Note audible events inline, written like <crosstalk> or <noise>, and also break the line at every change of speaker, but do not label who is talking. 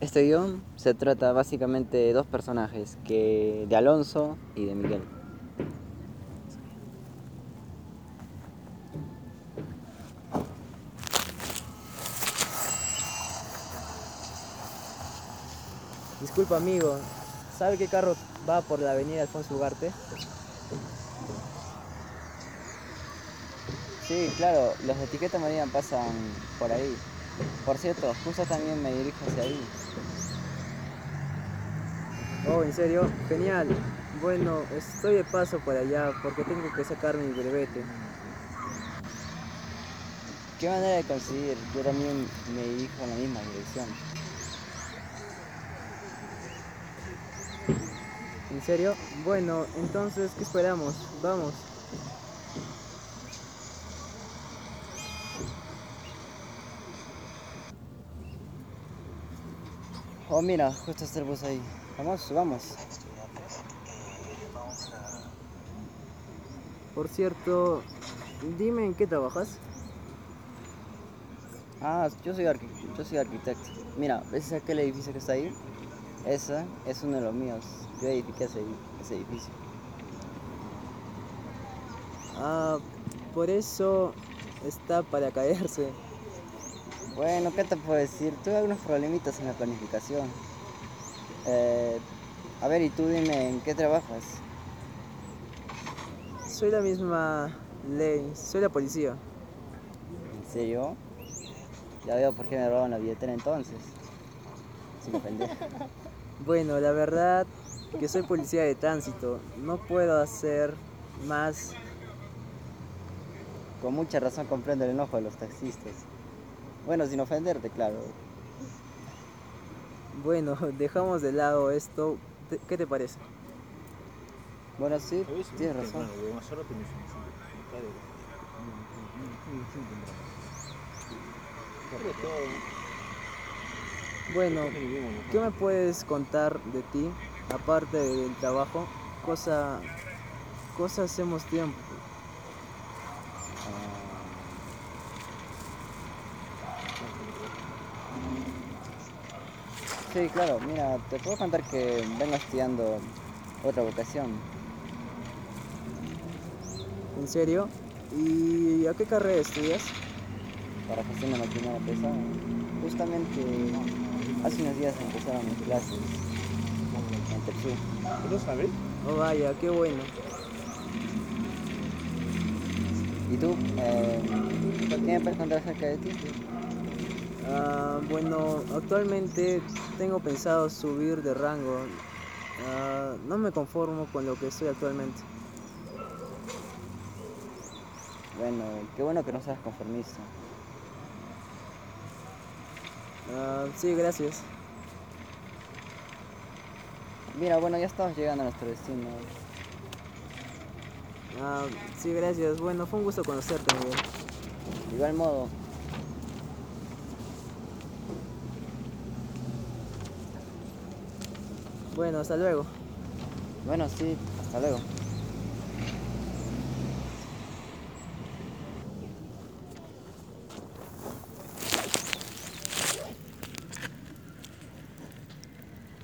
Este guion se trata básicamente de dos personajes, que de Alonso y de Miguel.
Disculpa amigo, ¿sabe qué carro va por la avenida Alfonso Ugarte?
Sí, claro, los de etiqueta marina pasan por ahí. Por cierto, justo también me dirijo hacia ahí.
Oh, ¿en serio? Genial. Bueno, estoy de paso por allá porque tengo que sacar mi brevete.
¿Qué manera de conseguir? Yo también me dirijo en la misma dirección.
¿En serio? Bueno, entonces, ¿qué esperamos? Vamos.
Oh, mira, justo está el bus ahí. Vamos, subamos.
Por cierto, dime en qué trabajas.
Ah, yo soy, yo soy arquitecto. Mira, ¿ves aquel edificio que está ahí? Ese es uno de los míos. Yo edifiqué ese, ese edificio.
Ah, por eso está para caerse.
Bueno, ¿qué te puedo decir? Tuve algunos problemitas en la planificación. Eh, a ver, y tú dime, ¿en qué trabajas?
Soy la misma ley, soy la policía.
¿En serio? Ya veo por qué me roban la billetera entonces. Sin ofender. <laughs>
Bueno, la verdad que soy policía de tránsito. No puedo hacer más.
Con mucha razón comprendo el enojo de los taxistas. Bueno, sin ofenderte, claro.
Bueno, <laughs> dejamos de lado esto. ¿Qué te parece?
Bueno, sí, tienes razón.
Bueno, ¿qué me puedes contar de ti, aparte del trabajo? Cosa, cosa hacemos tiempo.
Sí, claro, mira, te puedo contar que vengo estudiando otra vocación.
¿En serio? ¿Y a qué carrera estudias?
para gestión de maquinaria pesada. Justamente hace unos días empezaron mis clases en Tercú.
¿No sabes?
Oh, vaya, qué bueno.
¿Y tú? Eh, ¿Qué me puedes contar acerca de ti?
Ah, bueno, actualmente tengo pensado subir de rango. Ah, no me conformo con lo que estoy actualmente.
Bueno, qué bueno que no seas conformista.
Ah, sí, gracias.
Mira, bueno, ya estamos llegando a nuestro destino.
Ah, sí, gracias. Bueno, fue un gusto conocerte, Miguel.
De igual modo,
Bueno, hasta luego.
bueno, sí, hasta luego.